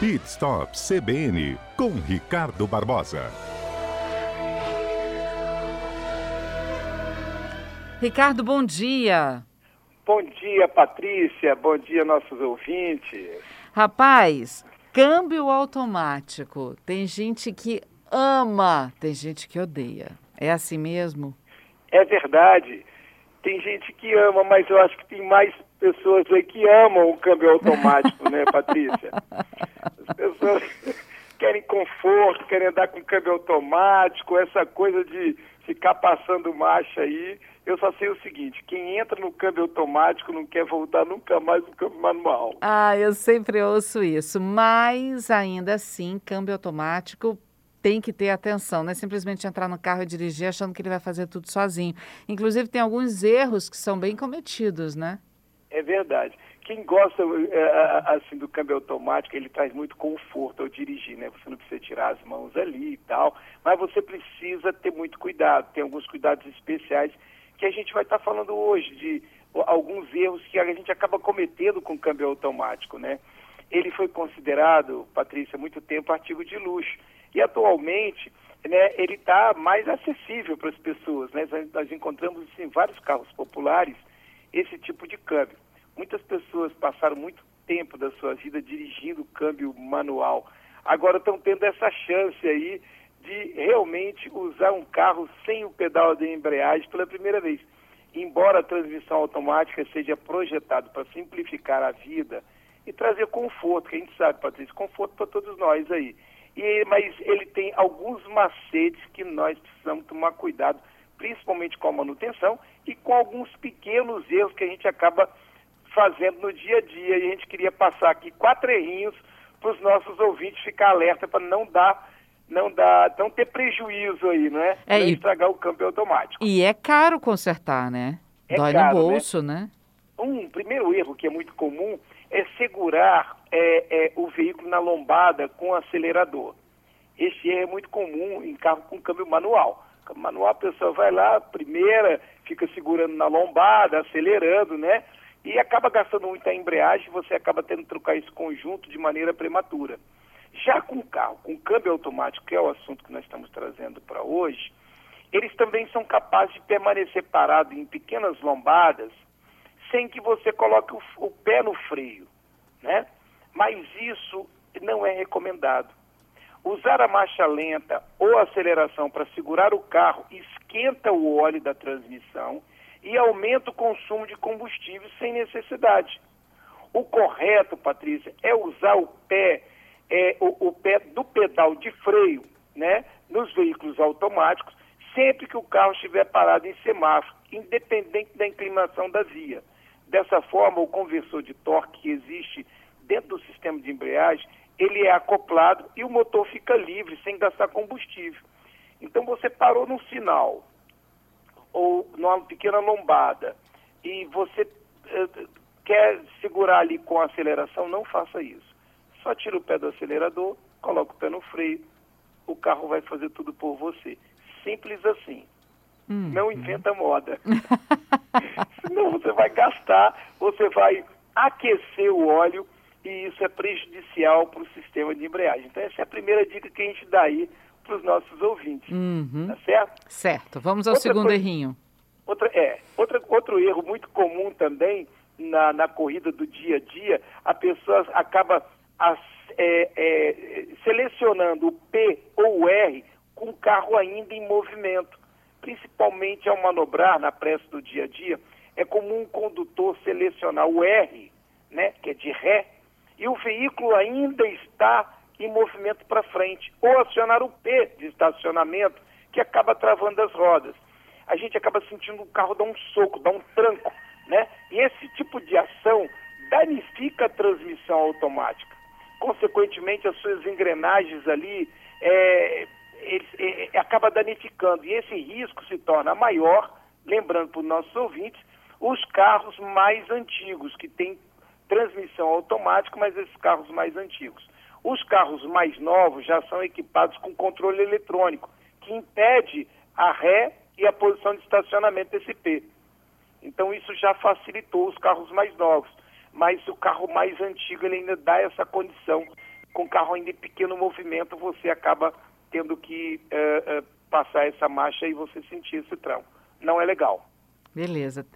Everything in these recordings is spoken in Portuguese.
Pit Stop CBN com Ricardo Barbosa. Ricardo, bom dia. Bom dia, Patrícia. Bom dia, nossos ouvintes. Rapaz, câmbio automático. Tem gente que ama, tem gente que odeia. É assim mesmo? É verdade. Tem gente que ama, mas eu acho que tem mais pessoas aí que amam o câmbio automático, né, Patrícia? As pessoas querem conforto, querem andar com câmbio automático, essa coisa de ficar passando marcha aí. Eu só sei o seguinte, quem entra no câmbio automático não quer voltar nunca mais no câmbio manual. Ah, eu sempre ouço isso, mas ainda assim, câmbio automático tem que ter atenção, não é simplesmente entrar no carro e dirigir achando que ele vai fazer tudo sozinho. Inclusive, tem alguns erros que são bem cometidos, né? É verdade. Quem gosta é, assim do câmbio automático, ele traz muito conforto ao dirigir, né? Você não precisa tirar as mãos ali e tal, mas você precisa ter muito cuidado. Tem alguns cuidados especiais que a gente vai estar falando hoje de alguns erros que a gente acaba cometendo com o câmbio automático, né? Ele foi considerado, Patrícia, há muito tempo artigo de luxo e atualmente né, ele está mais acessível para as pessoas. Né? Nós encontramos em assim, vários carros populares esse tipo de câmbio. Muitas pessoas passaram muito tempo da sua vida dirigindo câmbio manual. Agora estão tendo essa chance aí de realmente usar um carro sem o pedal de embreagem pela primeira vez. Embora a transmissão automática seja projetada para simplificar a vida e trazer conforto, que a gente sabe, Patrícia, conforto para todos nós aí. E, mas ele tem alguns macetes que nós precisamos tomar cuidado principalmente com a manutenção e com alguns pequenos erros que a gente acaba fazendo no dia a dia. E a gente queria passar aqui quatro errinhos para os nossos ouvintes ficar alerta para não dar não dar, não ter prejuízo aí, não é? É e... estragar o câmbio automático. E é caro consertar, né? É Dói caro, no bolso, né? né? Um primeiro erro que é muito comum é segurar é, é, o veículo na lombada com acelerador. Esse erro é muito comum em carro com câmbio manual manual, a pessoa vai lá, primeira, fica segurando na lombada, acelerando, né? E acaba gastando muita embreagem, você acaba tendo que trocar esse conjunto de maneira prematura. Já com o carro, com câmbio automático, que é o assunto que nós estamos trazendo para hoje, eles também são capazes de permanecer parados em pequenas lombadas sem que você coloque o, o pé no freio, né? Mas isso não é recomendado. Usar a marcha lenta ou aceleração para segurar o carro esquenta o óleo da transmissão e aumenta o consumo de combustível sem necessidade. O correto, Patrícia, é usar o pé, é, o, o pé do pedal de freio, né, nos veículos automáticos, sempre que o carro estiver parado em semáforo, independente da inclinação da via. Dessa forma, o conversor de torque que existe dentro do sistema de embreagem, ele é acoplado e o motor fica livre, sem gastar combustível. Então você parou num sinal ou numa pequena lombada e você eh, quer segurar ali com aceleração, não faça isso. Só tira o pé do acelerador, coloca o pé no freio, o carro vai fazer tudo por você. Simples assim. Hum. Não inventa moda. Senão você vai gastar, você vai aquecer o óleo e isso é prejudicial para o sistema de embreagem. Então, essa é a primeira dica que a gente dá aí para os nossos ouvintes. Uhum. Tá certo? Certo. Vamos ao outra segundo coisa, errinho. Outra, é, outra, outro erro muito comum também na, na corrida do dia a dia, a pessoa acaba as, é, é, selecionando o P ou o R com o carro ainda em movimento. Principalmente ao manobrar na pressa do dia a dia, é comum um condutor selecionar o R, né, que é de ré, e o veículo ainda está em movimento para frente, ou acionar o P de estacionamento, que acaba travando as rodas. A gente acaba sentindo o carro dar um soco, dar um tranco, né? E esse tipo de ação danifica a transmissão automática. Consequentemente, as suas engrenagens ali é, ele, é, acaba danificando. E esse risco se torna maior, lembrando para os nossos ouvintes, os carros mais antigos, que têm transmissão automática, mas esses carros mais antigos. Os carros mais novos já são equipados com controle eletrônico, que impede a ré e a posição de estacionamento desse P. Então isso já facilitou os carros mais novos, mas o carro mais antigo ele ainda dá essa condição com o carro ainda em pequeno movimento, você acaba tendo que uh, uh, passar essa marcha e você sentir esse tranco. Não é legal. Beleza.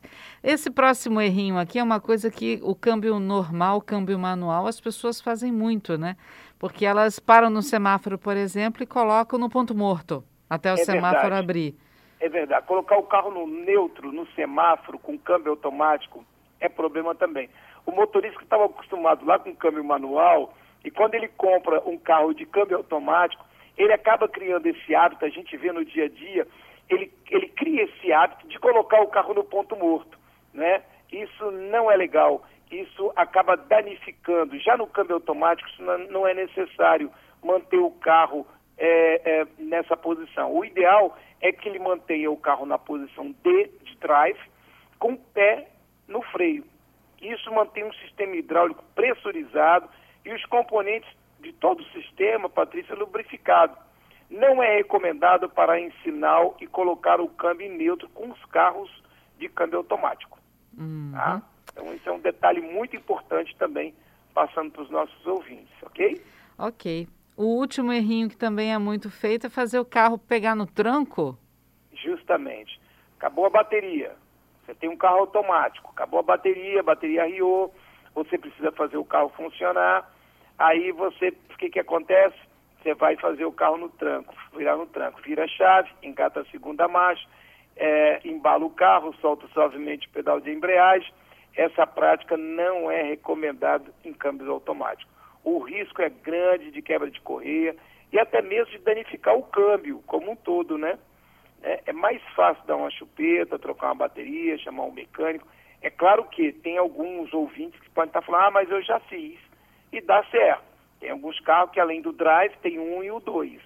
Esse próximo errinho aqui é uma coisa que o câmbio normal, o câmbio manual, as pessoas fazem muito, né? Porque elas param no semáforo, por exemplo, e colocam no ponto morto até o é semáforo verdade. abrir. É verdade. Colocar o carro no neutro, no semáforo, com câmbio automático, é problema também. O motorista que estava acostumado lá com câmbio manual, e quando ele compra um carro de câmbio automático, ele acaba criando esse hábito, a gente vê no dia a dia, ele, ele cria hábito de colocar o carro no ponto morto, né? Isso não é legal, isso acaba danificando. Já no câmbio automático, isso não é necessário manter o carro é, é, nessa posição. O ideal é que ele mantenha o carro na posição D de drive, com o pé no freio. Isso mantém um sistema hidráulico pressurizado e os componentes de todo o sistema, Patrícia, lubrificado. Não é recomendado parar em sinal e colocar o câmbio em neutro com os carros de câmbio automático. Uhum. Tá? Então, isso é um detalhe muito importante também, passando para os nossos ouvintes, ok? Ok. O último errinho que também é muito feito é fazer o carro pegar no tranco? Justamente. Acabou a bateria. Você tem um carro automático, acabou a bateria, a bateria riou, você precisa fazer o carro funcionar. Aí você, o que, que acontece? Você vai fazer o carro no tranco, virar no tranco, vira a chave, engata a segunda marcha, é, embala o carro, solta suavemente o pedal de embreagem. Essa prática não é recomendada em câmbios automáticos. O risco é grande de quebra de correia e até mesmo de danificar o câmbio como um todo, né? É, é mais fácil dar uma chupeta, trocar uma bateria, chamar um mecânico. É claro que tem alguns ouvintes que podem estar falando, ah, mas eu já fiz e dá certo. Tem alguns carros que além do drive tem um e o dois.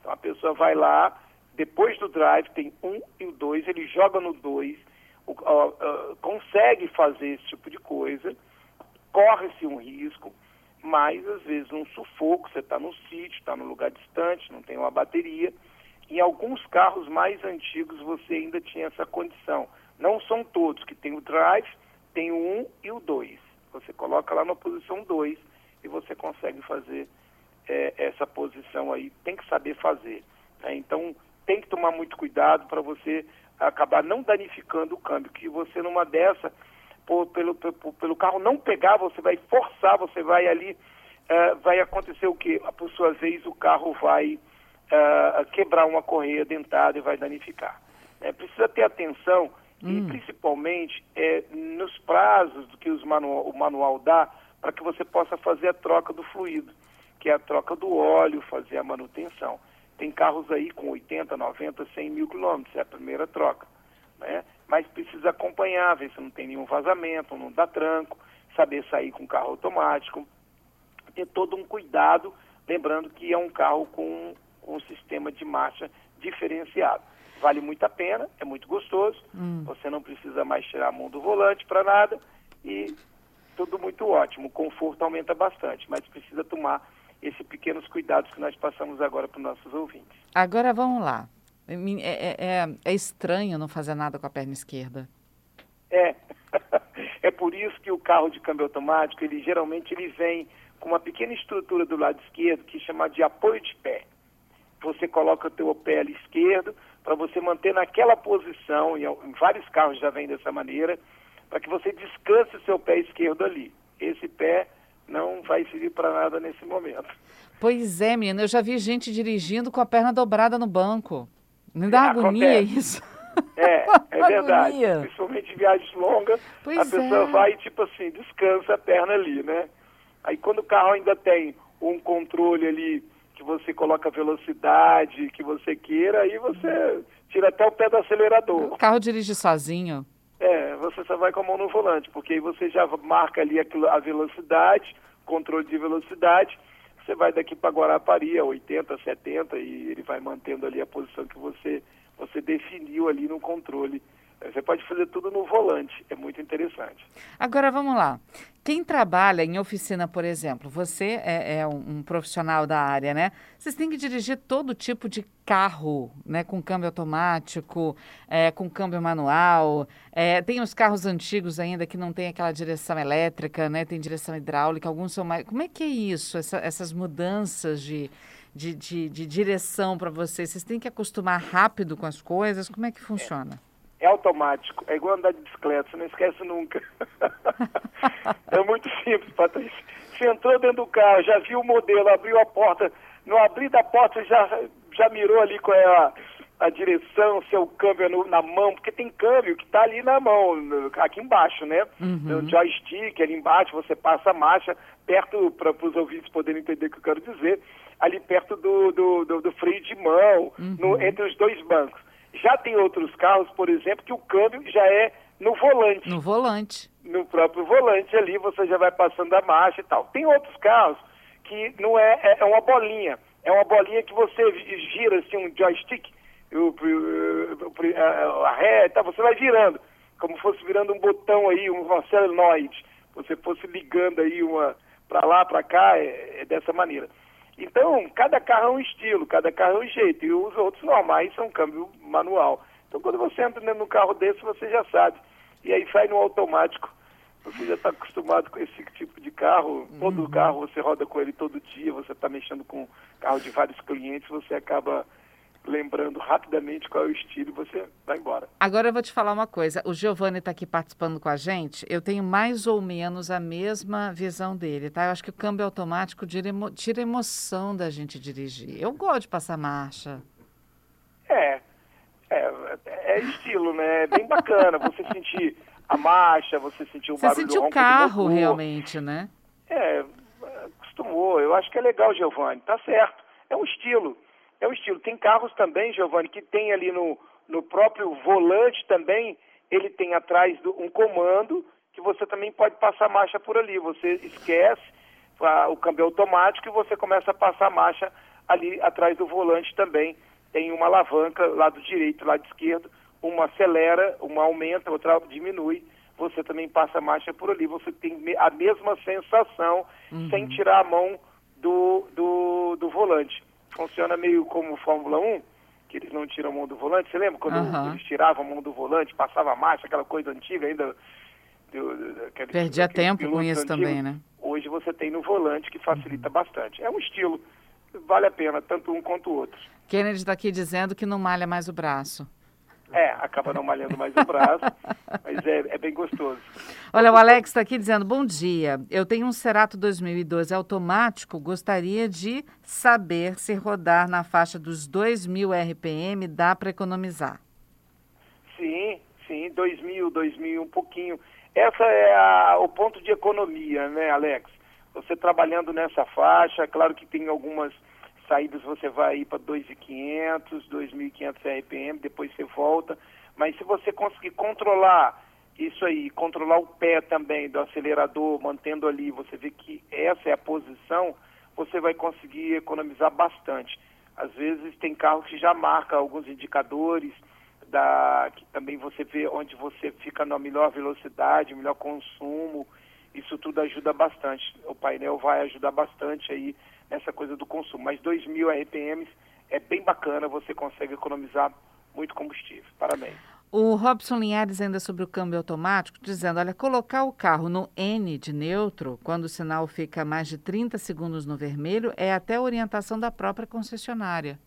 Então a pessoa vai lá, depois do drive tem um e o dois, ele joga no dois, uh, consegue fazer esse tipo de coisa, corre-se um risco, mas às vezes um sufoco, você está no sítio, está num lugar distante, não tem uma bateria. Em alguns carros mais antigos você ainda tinha essa condição. Não são todos que tem o drive, tem o 1 e o 2. Você coloca lá na posição 2 e você consegue fazer é, essa posição aí. Tem que saber fazer. Né? Então, tem que tomar muito cuidado para você acabar não danificando o câmbio, que você numa dessa, por, pelo, pelo, pelo carro não pegar, você vai forçar, você vai ali, uh, vai acontecer o quê? Por sua vez, o carro vai uh, quebrar uma correia dentada e vai danificar. É, precisa ter atenção hum. e principalmente é, nos prazos que os manual, o manual dá para que você possa fazer a troca do fluido, que é a troca do óleo, fazer a manutenção. Tem carros aí com 80, 90, 100 mil quilômetros, é a primeira troca. Né? Mas precisa acompanhar, ver se não tem nenhum vazamento, não dá tranco, saber sair com carro automático, ter todo um cuidado, lembrando que é um carro com, com um sistema de marcha diferenciado. Vale muito a pena, é muito gostoso, hum. você não precisa mais tirar a mão do volante para nada e tudo muito ótimo. O conforto aumenta bastante, mas precisa tomar esses pequenos cuidados que nós passamos agora para os nossos ouvintes. Agora vamos lá. É, é, é, é estranho não fazer nada com a perna esquerda. É. é por isso que o carro de câmbio automático, ele geralmente ele vem com uma pequena estrutura do lado esquerdo que chama de apoio de pé. Você coloca o teu pé ali esquerdo para você manter naquela posição, e vários carros já vem dessa maneira, para que você descanse o seu pé esquerdo ali. Esse pé não vai servir para nada nesse momento. Pois é, menina, eu já vi gente dirigindo com a perna dobrada no banco. Me dá é, agonia acontece. isso. É, é verdade. Agonia. Principalmente em viagens longas, pois a pessoa é. vai, tipo assim, descansa a perna ali, né? Aí quando o carro ainda tem um controle ali que você coloca a velocidade que você queira, aí você tira até o pé do acelerador. O carro dirige sozinho. Você só vai com a mão no volante, porque aí você já marca ali a velocidade, controle de velocidade, você vai daqui para Guarapari a 80, 70 e ele vai mantendo ali a posição que você, você definiu ali no controle Você pode fazer tudo no volante, é muito interessante. Agora vamos lá. Quem trabalha em oficina, por exemplo, você é, é um, um, profissional da área, né? Vocês têm que dirigir todo tipo de carro, né? Com câmbio automático, é, com câmbio manual. É, tem os carros antigos ainda que não tem aquela direção elétrica, né? Tem direção hidráulica, alguns são mais. Como é que é isso? Essa, essas mudanças de, de, de, de direção para vocês? Vocês têm que acostumar rápido com as coisas? Como é que funciona? É automático, é igual andar de bicicleta, você não esquece nunca. é muito simples, Patrícia. Você entrou dentro do carro, já viu o modelo, abriu a porta, no abrir da porta já, já mirou ali qual é a, a direção, seu câmbio no, na mão, porque tem câmbio que está ali na mão, aqui embaixo, né? Uhum. No joystick, ali embaixo, você passa a marcha, perto, para os ouvintes poderem entender o que eu quero dizer, ali perto do, do, do, do freio de mão, uhum. no, entre os dois bancos. Já tem outros carros, por exemplo, que o câmbio já é no volante. No volante. No próprio volante ali, você já vai passando a marcha e tal. Tem outros carros que não é, é, é uma bolinha. É uma bolinha que você gira assim, um joystick, o, o, a ré e tal, você vai virando, como fosse virando um botão aí, um solenoide. Você fosse ligando aí uma para lá, para cá, é, é dessa maneira. Então, cada carro é um estilo, cada carro é um jeito, e os outros normais são câmbio manual. Então, quando você entra dentro de um carro desse, você já sabe. E aí sai no automático. Você já está acostumado com esse tipo de carro. Todo uhum. carro você roda com ele todo dia, você está mexendo com carro de vários clientes, você acaba lembrando rapidamente qual é o estilo e você vai embora. Agora eu vou te falar uma coisa. O Giovanni está aqui participando com a gente. Eu tenho mais ou menos a mesma visão dele, tá? Eu acho que o câmbio automático tira, emo tira emoção da gente dirigir. Eu gosto de passar marcha. É, é, é estilo, né? É bem bacana você sentir a marcha, você sentir o você barulho sentir o carro realmente, né? É, acostumou. Eu acho que é legal, Giovanni. Tá certo. É um estilo. É o estilo. Tem carros também, Giovanni, que tem ali no, no próprio volante também, ele tem atrás do, um comando que você também pode passar marcha por ali. Você esquece a, o câmbio automático e você começa a passar marcha ali atrás do volante também. Tem uma alavanca, lado direito, lado esquerdo, uma acelera, uma aumenta, outra diminui. Você também passa marcha por ali. Você tem a mesma sensação uhum. sem tirar a mão do, do, do volante funciona meio como Fórmula 1, que eles não tiram a mão do volante. Você lembra quando uhum. eles tiravam a mão do volante, passava a marcha, aquela coisa antiga ainda? Do, do, Perdia tempo com isso também, né? Hoje você tem no volante que facilita uhum. bastante. É um estilo, vale a pena, tanto um quanto o outro. Kennedy está aqui dizendo que não malha mais o braço. É, acaba não malhando mais o braço, mas é, é, bem gostoso. Olha, o Alex está aqui dizendo, bom dia, eu tenho um Cerato 2012 automático, gostaria de saber se rodar na faixa dos 2.000 RPM dá para economizar. Sim, sim, 2.000, 2.000, um pouquinho. Essa é a, o ponto de economia, né, Alex? Você trabalhando nessa faixa, claro que tem algumas saídas você vai ir para 2.500, 2.500 RPM, depois você volta. Mas se você conseguir controlar isso aí, controlar o pé também do acelerador, mantendo ali, você vê que essa é a posição, você vai conseguir economizar bastante. Às vezes tem carros que já marcam alguns indicadores, da, que também você vê onde você fica na melhor velocidade, melhor consumo. Isso tudo ajuda bastante. O painel vai ajudar bastante aí nessa coisa do consumo. Mas 2.000 RPMs é bem bacana, você consegue economizar muito combustível. Parabéns. O Robson Linhares ainda sobre o câmbio automático, dizendo, olha, colocar o carro no N de neutro, quando o sinal fica mais de 30 segundos no vermelho, é até orientação da própria concessionária.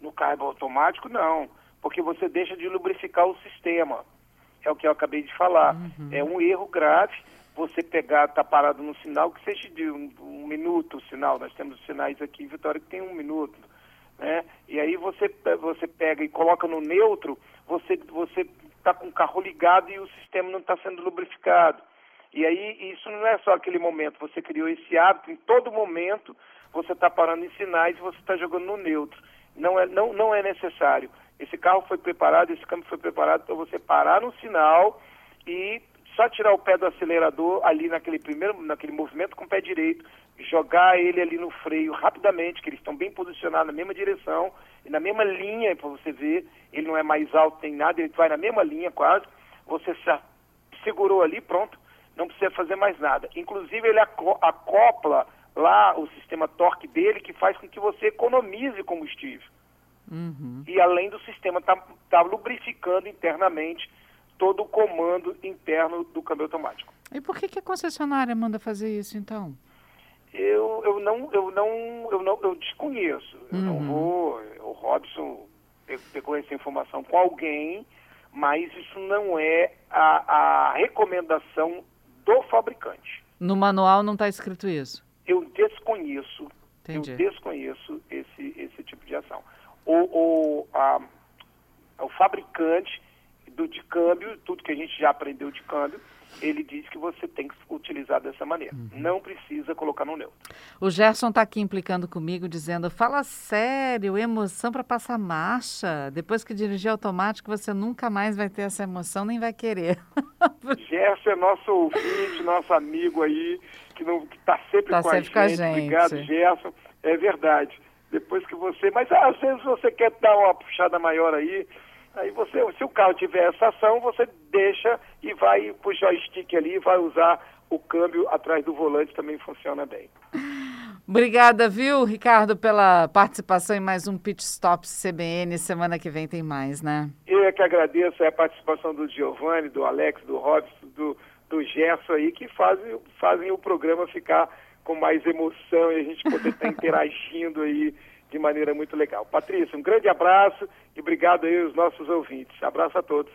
No câmbio automático, não, porque você deixa de lubrificar o sistema. É o que eu acabei de falar. Uhum. É um erro grave você pegar, tá parado no sinal, que seja de um, um, minuto o sinal. Nós temos sinais aqui em Vitória que tem um minuto. Né? E aí você, você pega e coloca no neutro, você você está com o carro ligado e o sistema não está sendo lubrificado. E aí isso não é só aquele momento, você criou esse hábito, em todo momento você está parando em sinais e você está jogando no neutro. Não é, não, não é necessário. Esse carro foi preparado, esse câmbio foi preparado para você parar no sinal e só tirar o pé do acelerador ali naquele primeiro, naquele movimento com o pé direito, jogar ele ali no freio rapidamente, que eles estão bem posicionados na mesma direção e na mesma linha, para você ver, ele não é mais alto nem nada, ele vai na mesma linha quase. Você se segurou ali, pronto, não precisa fazer mais nada. Inclusive ele acopla lá o sistema torque dele que faz com que você economize combustível. Uhum. E além do sistema estar tá, tá lubrificando internamente todo o comando interno do câmbio automático. E por que, que a concessionária manda fazer isso então? Eu, eu não eu não eu não eu desconheço. Uhum. Eu não uhum. vou. O Robson pegou essa informação com alguém, mas isso não é a, a recomendação do fabricante. No manual não está escrito isso? Eu desconheço. Entendi. Eu desconheço esse, esse tipo de ação. O, o, a, o fabricante do de câmbio, tudo que a gente já aprendeu de câmbio, ele diz que você tem que utilizar dessa maneira. Uhum. Não precisa colocar no neutro. O Gerson está aqui implicando comigo, dizendo: fala sério, emoção para passar marcha. Depois que dirigir automático, você nunca mais vai ter essa emoção, nem vai querer. Gerson é nosso ouvinte, nosso amigo aí, que está sempre, tá com, sempre a com a gente. Obrigado, Gerson. É verdade. Depois que você. Mas às vezes você quer dar uma puxada maior aí Aí você, se o carro tiver essa ação, você deixa e vai pro joystick ali, vai usar o câmbio atrás do volante, também funciona bem. Obrigada, viu, Ricardo, pela participação em mais um Pit Stop CBN. Semana que vem tem mais, né? Eu é que agradeço a participação do Giovanni, do Alex, do Robson, do, do Gerson aí, que fazem, fazem o programa ficar com mais emoção e a gente poder estar interagindo aí de maneira muito legal. Patrícia, um grande abraço e obrigado aí aos nossos ouvintes. Abraço a todos.